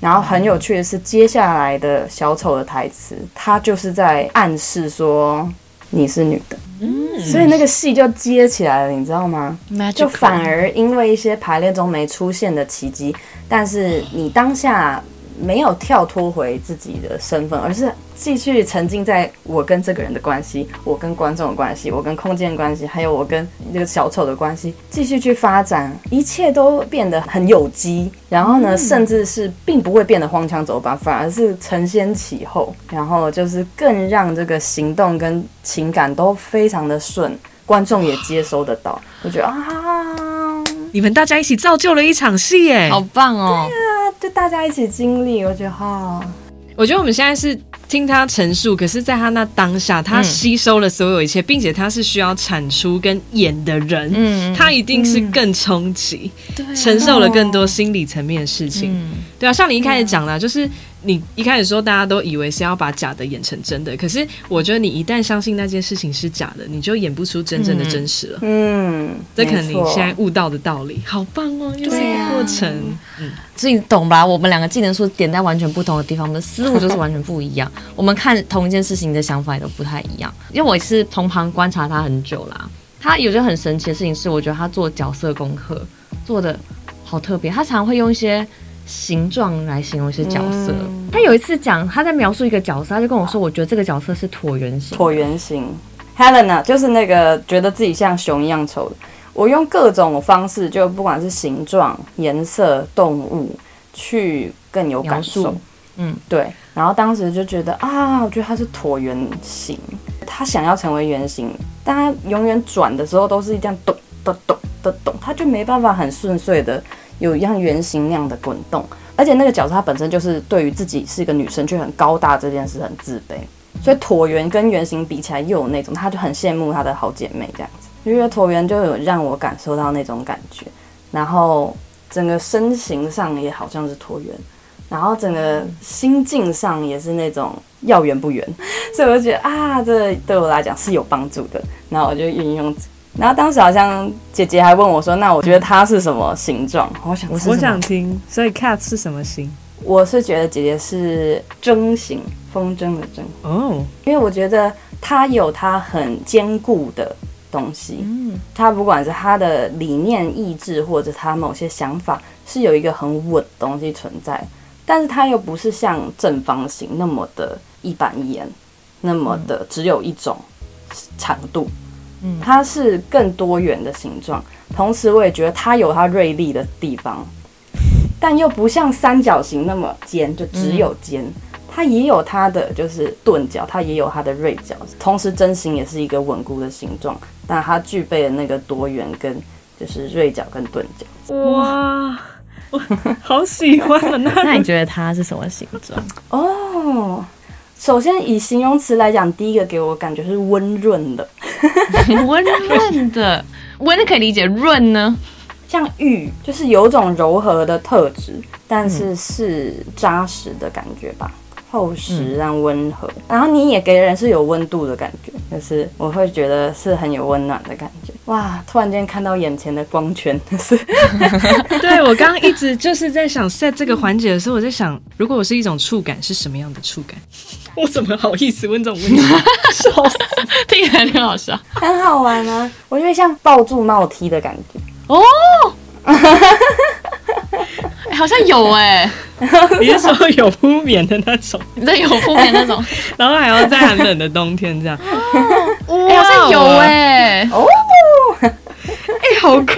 然后很有趣的是，接下来的小丑的台词，他就是在暗示说你是女的。嗯，所以那个戏就接起来了，你知道吗.就反而因为一些排练中没出现的奇迹，但是你当下。没有跳脱回自己的身份，而是继续沉浸在我跟这个人的关系，我跟观众的关系，我跟空间的关系，还有我跟那个小丑的关系，继续去发展，一切都变得很有机。然后呢，甚至是并不会变得荒腔走板，反而是承先启后，然后就是更让这个行动跟情感都非常的顺，观众也接收得到。我觉得啊，你们大家一起造就了一场戏，耶，好棒哦！就大家一起经历，我觉得哈，我觉得我们现在是听他陈述，可是在他那当下，他吸收了所有一切，嗯、并且他是需要产出跟演的人，嗯，他一定是更冲击，嗯、承受了更多心理层面的事情，嗯、对啊，像你一开始讲了，就是。你一开始说大家都以为是要把假的演成真的，可是我觉得你一旦相信那件事情是假的，你就演不出真正的真实了。嗯，这可能你现在悟到的道理，好棒哦，又是一个过程。啊、嗯，所以你懂吧？我们两个技能树点在完全不同的地方，我们的思路就是完全不一样。我们看同一件事情的想法也都不太一样。因为我是从旁观察他很久啦，他有些很神奇的事情是，我觉得他做角色功课做的好特别，他常常会用一些。形状来形容一些角色。嗯、他有一次讲，他在描述一个角色，他就跟我说：“我觉得这个角色是椭圆形。”椭圆形，Helena 就是那个觉得自己像熊一样丑的。我用各种方式，就不管是形状、颜色、动物，去更有感受。嗯，对。然后当时就觉得啊，我觉得他是椭圆形。他想要成为圆形，但他永远转的时候都是这样咚咚咚咚咚，他就没办法很顺遂的。有一样圆形那样的滚动，而且那个角色他本身就是对于自己是一个女生却很高大这件事很自卑，所以椭圆跟圆形比起来又有那种，他就很羡慕他的好姐妹这样子，因为椭圆就有让我感受到那种感觉，然后整个身形上也好像是椭圆，然后整个心境上也是那种要圆不圆，所以我就觉得啊，这对我来讲是有帮助的，然后我就运用。然后当时好像姐姐还问我说：“那我觉得它是什么形状？”我想，我想听。所以 cat 是什么形？我是觉得姐姐是筝形，风筝的筝。哦，因为我觉得它有它很坚固的东西。嗯，它不管是它的理念、意志，或者它某些想法，是有一个很稳的东西存在。但是它又不是像正方形那么的一板一眼，那么的只有一种长度。它是更多元的形状，同时我也觉得它有它锐利的地方，但又不像三角形那么尖，就只有尖。它也有它的就是钝角，它也有它的锐角。同时，针形也是一个稳固的形状，但它具备了那个多元跟就是锐角跟钝角。哇，我好喜欢啊！那 那你觉得它是什么形状？哦。首先以形容词来讲，第一个给我感觉是温润的，温润的，温可以理解，润呢，像玉，就是有种柔和的特质，但是是扎实的感觉吧。厚实，但温和，嗯、然后你也给人是有温度的感觉，就是我会觉得是很有温暖的感觉。哇，突然间看到眼前的光圈，是。对，我刚刚一直就是在想，在这个环节的时候，我在想，如果我是一种触感，是什么样的触感？我怎么好意思问这种问题？笑死，听起来挺好笑，很好玩啊！我觉得像抱住帽梯的感觉哦。欸、好像有哎、欸，你是说有铺棉的那种？对，有铺棉那种，然后还要在很冷的冬天这样。哦欸、好像有哎、欸，哦，哎、欸，好酷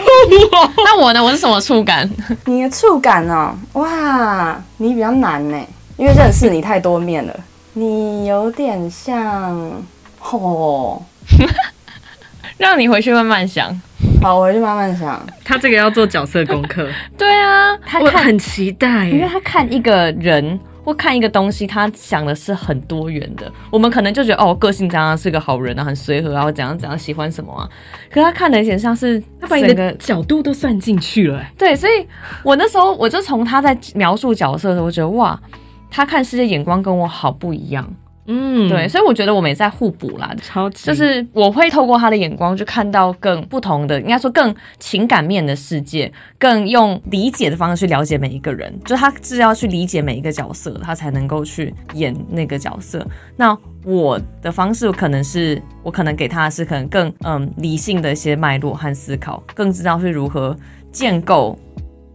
哦！那我呢？我是什么触感？你的触感哦，哇，你比较难呢，因为认识你太多面了。你有点像，哦。让你回去慢慢想。好，我回去慢慢想。他这个要做角色功课。对啊，他我很期待，因为他看一个人或看一个东西，他想的是很多元的。我们可能就觉得哦，个性这样是个好人啊，很随和啊，或怎样怎样，喜欢什么啊。可是他看的有点像是他把你的角度都算进去了。对，所以我那时候我就从他在描述角色的时候，我觉得哇，他看世界眼光跟我好不一样。嗯，对，所以我觉得我们也在互补啦，超级就是我会透过他的眼光去看到更不同的，应该说更情感面的世界，更用理解的方式去了解每一个人，就他是要去理解每一个角色，他才能够去演那个角色。那我的方式可能是我可能给他的是可能更嗯理性的一些脉络和思考，更知道是如何建构。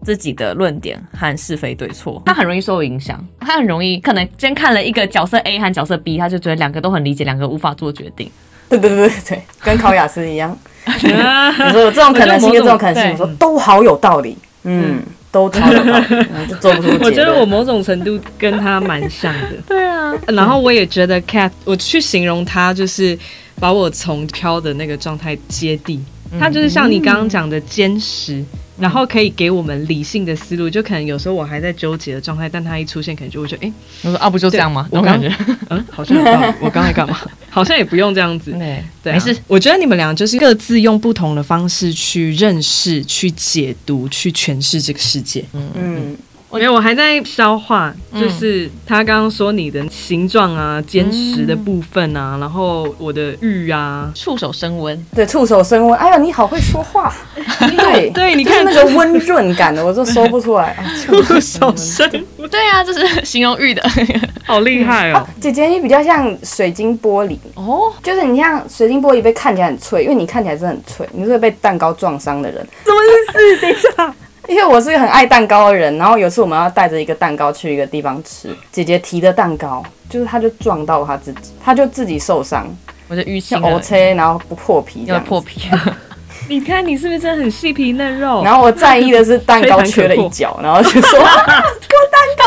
自己的论点和是非对错，他很容易受影响，他很容易可能先看了一个角色 A 和角色 B，他就觉得两个都很理解，两个无法做决定。对对对对，跟考雅思一样。你说有这种可能性，有这种可能性，我说都好有道理，嗯，都超有道理，就做不出。我觉得我某种程度跟他蛮像的。对啊，然后我也觉得 Cat，我去形容他就是把我从飘的那个状态接地，他就是像你刚刚讲的坚实。然后可以给我们理性的思路，就可能有时候我还在纠结的状态，但他一出现，可能就会觉得，哎，我说啊，不就这样吗？我感觉，嗯，好像我刚才干嘛？好像也不用这样子。对，对啊，没事。我觉得你们俩就是各自用不同的方式去认识、去解读、去诠释这个世界。嗯觉得我还在消化，就是他刚刚说你的形状啊、坚实的部分啊，然后我的玉啊，触手升温，对，触手升温。哎呀，你好会说话，对对，你看。那个温润感的，我都说不出来。触手升温，对啊，这是形容玉的，好厉害哦。姐姐，你比较像水晶玻璃。哦，就是你像水晶玻璃被看起来很脆，因为你看起来是很脆，你是会被蛋糕撞伤的人，什么意思？等一下。因为我是一个很爱蛋糕的人，然后有次我们要带着一个蛋糕去一个地方吃，姐姐提的蛋糕，就是她就撞到她自己，她就自己受伤，我就淤青了，然后不破皮，要破皮。你看你是不是真的很细皮嫩肉？然后我在意的是蛋糕缺了一角，然后就说 给我蛋糕，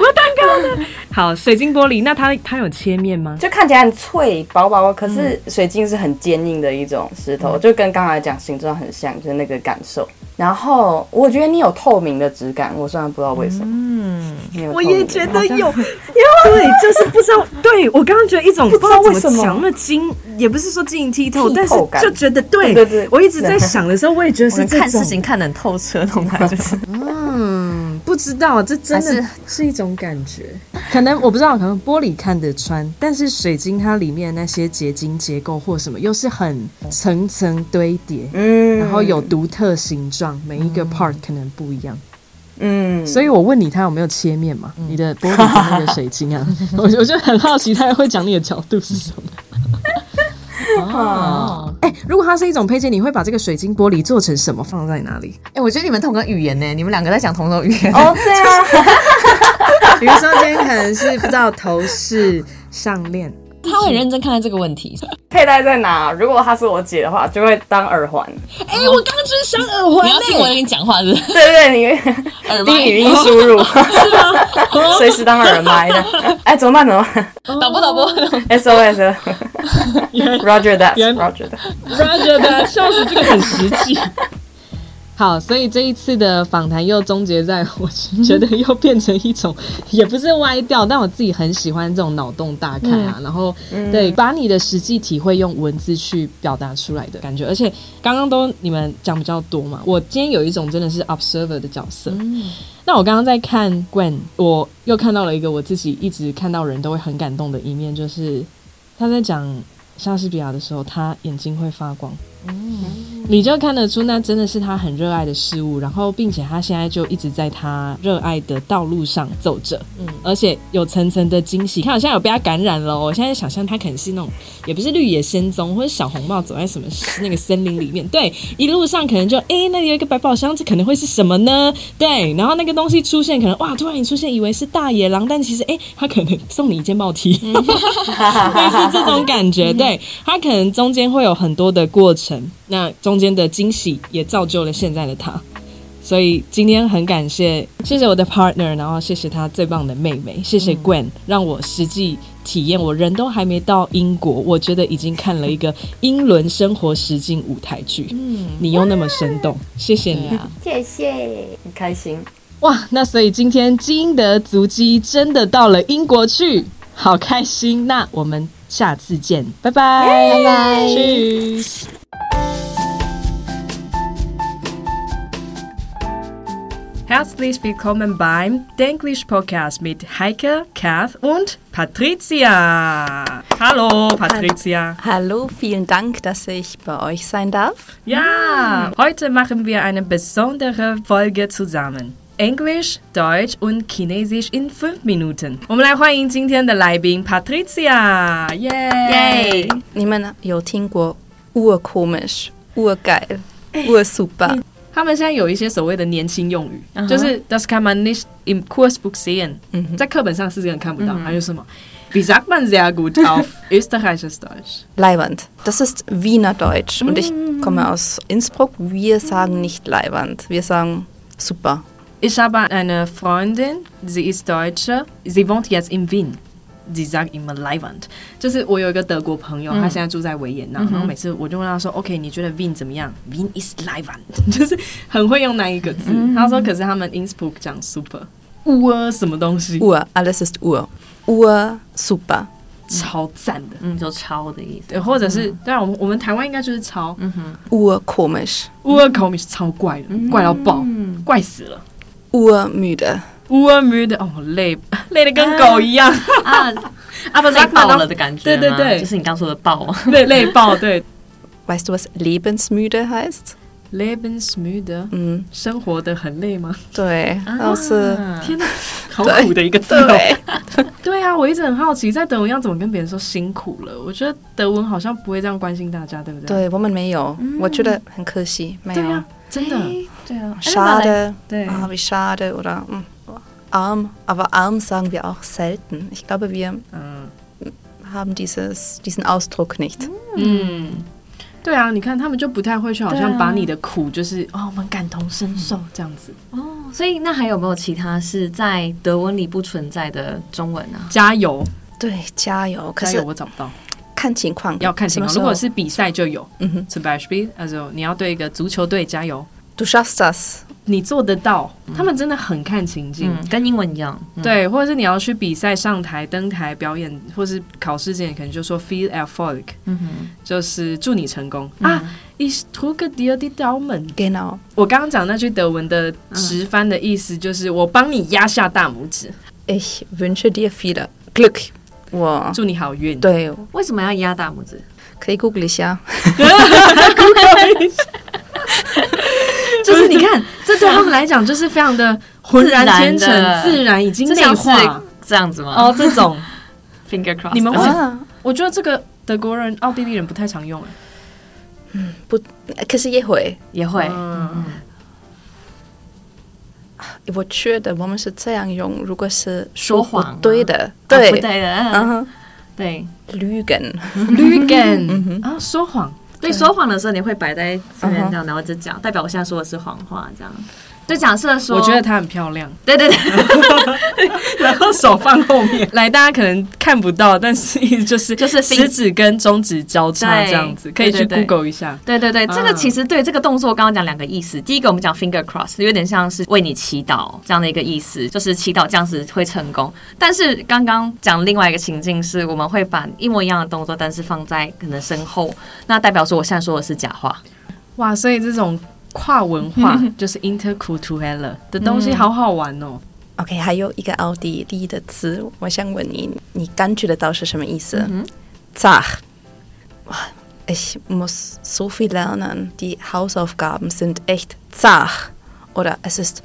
我蛋糕呢？好，水晶玻璃，那它它有切面吗？就看起来很脆，薄薄，可是水晶是很坚硬的一种石头，嗯、就跟刚才讲形状很像，就是那个感受。然后我觉得你有透明的质感，我虽然不知道为什么，嗯，我也觉得有，有，对，就是不知道，对我刚刚觉得一种不知道为什么。讲那么晶，也不是说晶莹剔透，但是就觉得对，对对，我一直在想的时候，我也觉得是 看事情看得很透彻那种感觉，嗯，不知道，这真的是一种感觉，可能我不知道，可能玻璃看得穿，但是水晶它里面那些结晶结构或什么，又是很层层堆叠，嗯，然后有独特形状。每一个 part 可能不一样，嗯，所以我问你，他有没有切面嘛？嗯、你的玻璃的那个水晶啊，我我就很好奇，他会讲你的角度是什么？哦，哎，如果它是一种配件，你会把这个水晶玻璃做成什么？放在哪里？哎、欸，我觉得你们同个语言呢，你们两个在讲同种语言哦，对啊，比如说今天可能是不知道头饰、项链。他会很认真看待这个问题，佩戴在哪？如果她是我姐的话，就会当耳环。哎、欸，我刚刚就是想耳环。你要听我跟你讲话是不是？对对对，你 耳麦语音输入？随时当耳麦的。哎、欸，怎么办？怎么办？导播导播，SOS。Roger that，Roger that，Roger that，笑死，这个很实际。好，所以这一次的访谈又终结在，我觉得又变成一种，也不是歪掉，但我自己很喜欢这种脑洞大开啊，嗯、然后对，把你的实际体会用文字去表达出来的感觉，而且刚刚都你们讲比较多嘛，我今天有一种真的是 observer 的角色，嗯、那我刚刚在看 Gwen，我又看到了一个我自己一直看到人都会很感动的一面，就是他在讲莎士比亚的时候，他眼睛会发光。嗯，你就看得出那真的是他很热爱的事物，然后并且他现在就一直在他热爱的道路上走着，嗯，而且有层层的惊喜。看我现在有被他感染了，我现在想象他可能是那种也不是绿野仙踪或者小红帽走在什么那个森林里面，对，一路上可能就哎那里有一个百宝箱，这可能会是什么呢？对，然后那个东西出现，可能哇突然一出现，以为是大野狼，但其实哎他可能送你一件帽 T，类似这种感觉，对，他可能中间会有很多的过程。那中间的惊喜也造就了现在的他，所以今天很感谢，谢谢我的 partner，然后谢谢他最棒的妹妹，谢谢 Gwen，让我实际体验，我人都还没到英国，我觉得已经看了一个英伦生活实境舞台剧。嗯，你又那么生动，谢谢你啊，谢谢，很开心。哇，那所以今天基因的足迹真的到了英国去，好开心。那我们下次见，拜拜，拜拜，Cheers。Herzlich willkommen beim Denglisch Podcast mit Heike, Kath und Patricia. Hallo, Patricia. Hallo, vielen Dank, dass ich bei euch sein darf. Ja, heute machen wir eine besondere Folge zusammen. Englisch, Deutsch und Chinesisch in fünf Minuten. 我们来欢迎今天的来宾 Patricia，耶耶！你们有听过 urkomisch、urgeil、ursuper？他们现在有一些所谓的年轻用语，uh huh. 就是 Das kann man nicht im Kursbuch sehen，、uh huh. 在课本上是这样看不到。Uh huh. 还有什么？Wie sagt man sehr gut auf österreichisches Deutsch? Leiwand. Das ist Wiener Deutsch. Und ich komme aus Innsbruck. Wir sagen nicht Leiwand. Wir sagen super. Ich habe eine Freundin, sie ist Deutsche. Sie wohnt jetzt in Wien. Sie sagt immer Leiwand，就是我有一个德国朋友，嗯、他现在住在维也纳，然后每次我就问他说：“OK，你觉得 Wien 怎么样？”Wien ist Leiwand，就是很会用那一个字。他说：“可是他们 Innsbruck 讲 super，ur 什么东西？ur，alles ist ur，ur super，超赞的，嗯，就超的意思。对，或者是对啊，我们我们台湾应该就是超，嗯哼，urkomisch，urkomisch 超怪的，怪到爆，嗯、怪死了，urmüde。乌木的哦，累累的跟狗一样啊啊！不是累爆了的感觉，对对对，就是你刚说的爆，累累爆。对，Weißt du was lebensmüde heißt？lebensmüde，嗯，生活的很累吗？对，都是天哪，好苦的一个字哦。对啊，我一直很好奇，在德文要怎么跟别人说辛苦了？我觉得德文好像不会这样关心大家，对不对？对，我们没有，我觉得很可惜，没有，真的，对啊，schade，对啊，wie schade oder 嗯。arm, aber arm sagen wir auch selten. Ich glaube, wir mm. haben dieses, diesen Ausdruck nicht. 嗯，对啊，你看他们就不太会去，好像把你的苦就是、啊、哦，我们感同身受这样子。哦，所以那还有没有其他是在德文里不存在的中文啊？加油，对，加油。可是加油我找不到，看情况，要看情况。如果是比赛就有，嗯哼，zum Beispiel，also 你要对一个足球队加油，Du schaffst das。你做得到，他们真的很看情境，嗯、跟英文一样。嗯、对，或者是你要去比赛、上台、登台表演，或是考试之前，可能就说 “Feel Erfolg”，嗯哼，就是祝你成功、嗯、啊。Ich drücke dir die Daumen。Genau。我刚刚讲那句德文的直翻的意思就是我帮你压下大拇指。Ich wünsche dir viel Glück。我祝你好运。对，为什么要压大拇指？可以 Google 一下。就是你看，这对他们来讲就是非常的浑然天成、自然，已经内化。这样子吗？哦，这种。Finger cross，你们会？我觉得这个德国人、奥地利人不太常用哎。嗯，不，可是也会，也会。嗯，我觉得我们是这样用，如果是说谎对的，对。对的，嗯，对，lügen，lügen，啊，说谎。所以说谎的时候，你会摆在这边这样，然后就讲，代表我现在说的是谎话，这样。就假设说，我觉得她很漂亮，对对对，然后手放后面 来，大家可能看不到，但是就是就是食指跟中指交叉这样子，可以去 Google 一下。对对对，这个其实对这个动作，刚刚讲两个意思。第一个我们讲 finger cross，有点像是为你祈祷这样的一个意思，就是祈祷这样子会成功。但是刚刚讲另外一个情境是，我们会把一模一样的动作，但是放在可能身后，那代表说我现在说的是假话。哇，所以这种。跨文化就是 interculturelle 的东西，好好玩哦。OK，还有一个奥地利的词，我想问你，你感觉得到是什么意思？Zach，哇，ich muss so viel lernen. Die Hausaufgaben sind echt zach. Oder es ist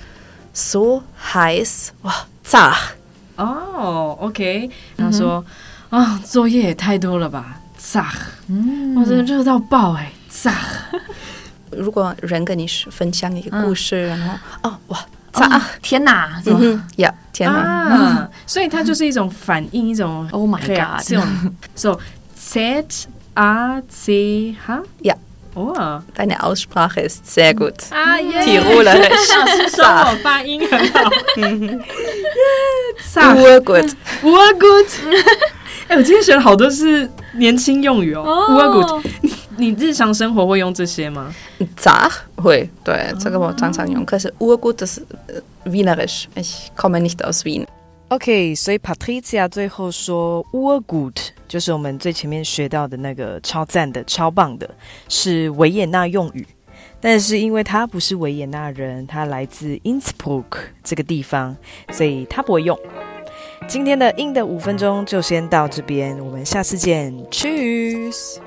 so heiß. 哇，zach。哦，OK，他说啊，作业也太多了吧，zach。嗯，我真的热到爆哎，zach。如果人跟你分享一个故事，然后哦哇，天哪，是吗？呀，天哪！所以它就是一种反应，一种 Oh my God！So Z A C 哈呀，哦，Deine Aussprache ist sehr gut。啊耶，Tirolerisch，老师说我发音很好。Urgut，Urgut。哎、欸，我今天选了好多是年轻用语哦。乌尔古，你你日常生活会用这些吗？Zach 会，对，这个我常常用。可是乌尔古的是 Wienerisch，ich komme nicht aus Wien。OK，所以 Patricia 最后说 Urgut 就是我们最前面学到的那个超赞的、超棒的，是维也纳用语。但是因为他不是维也纳人，他来自 Innsbruck 这个地方，所以他不会用。今天的 In 的五分钟就先到这边，我们下次见，Cheers。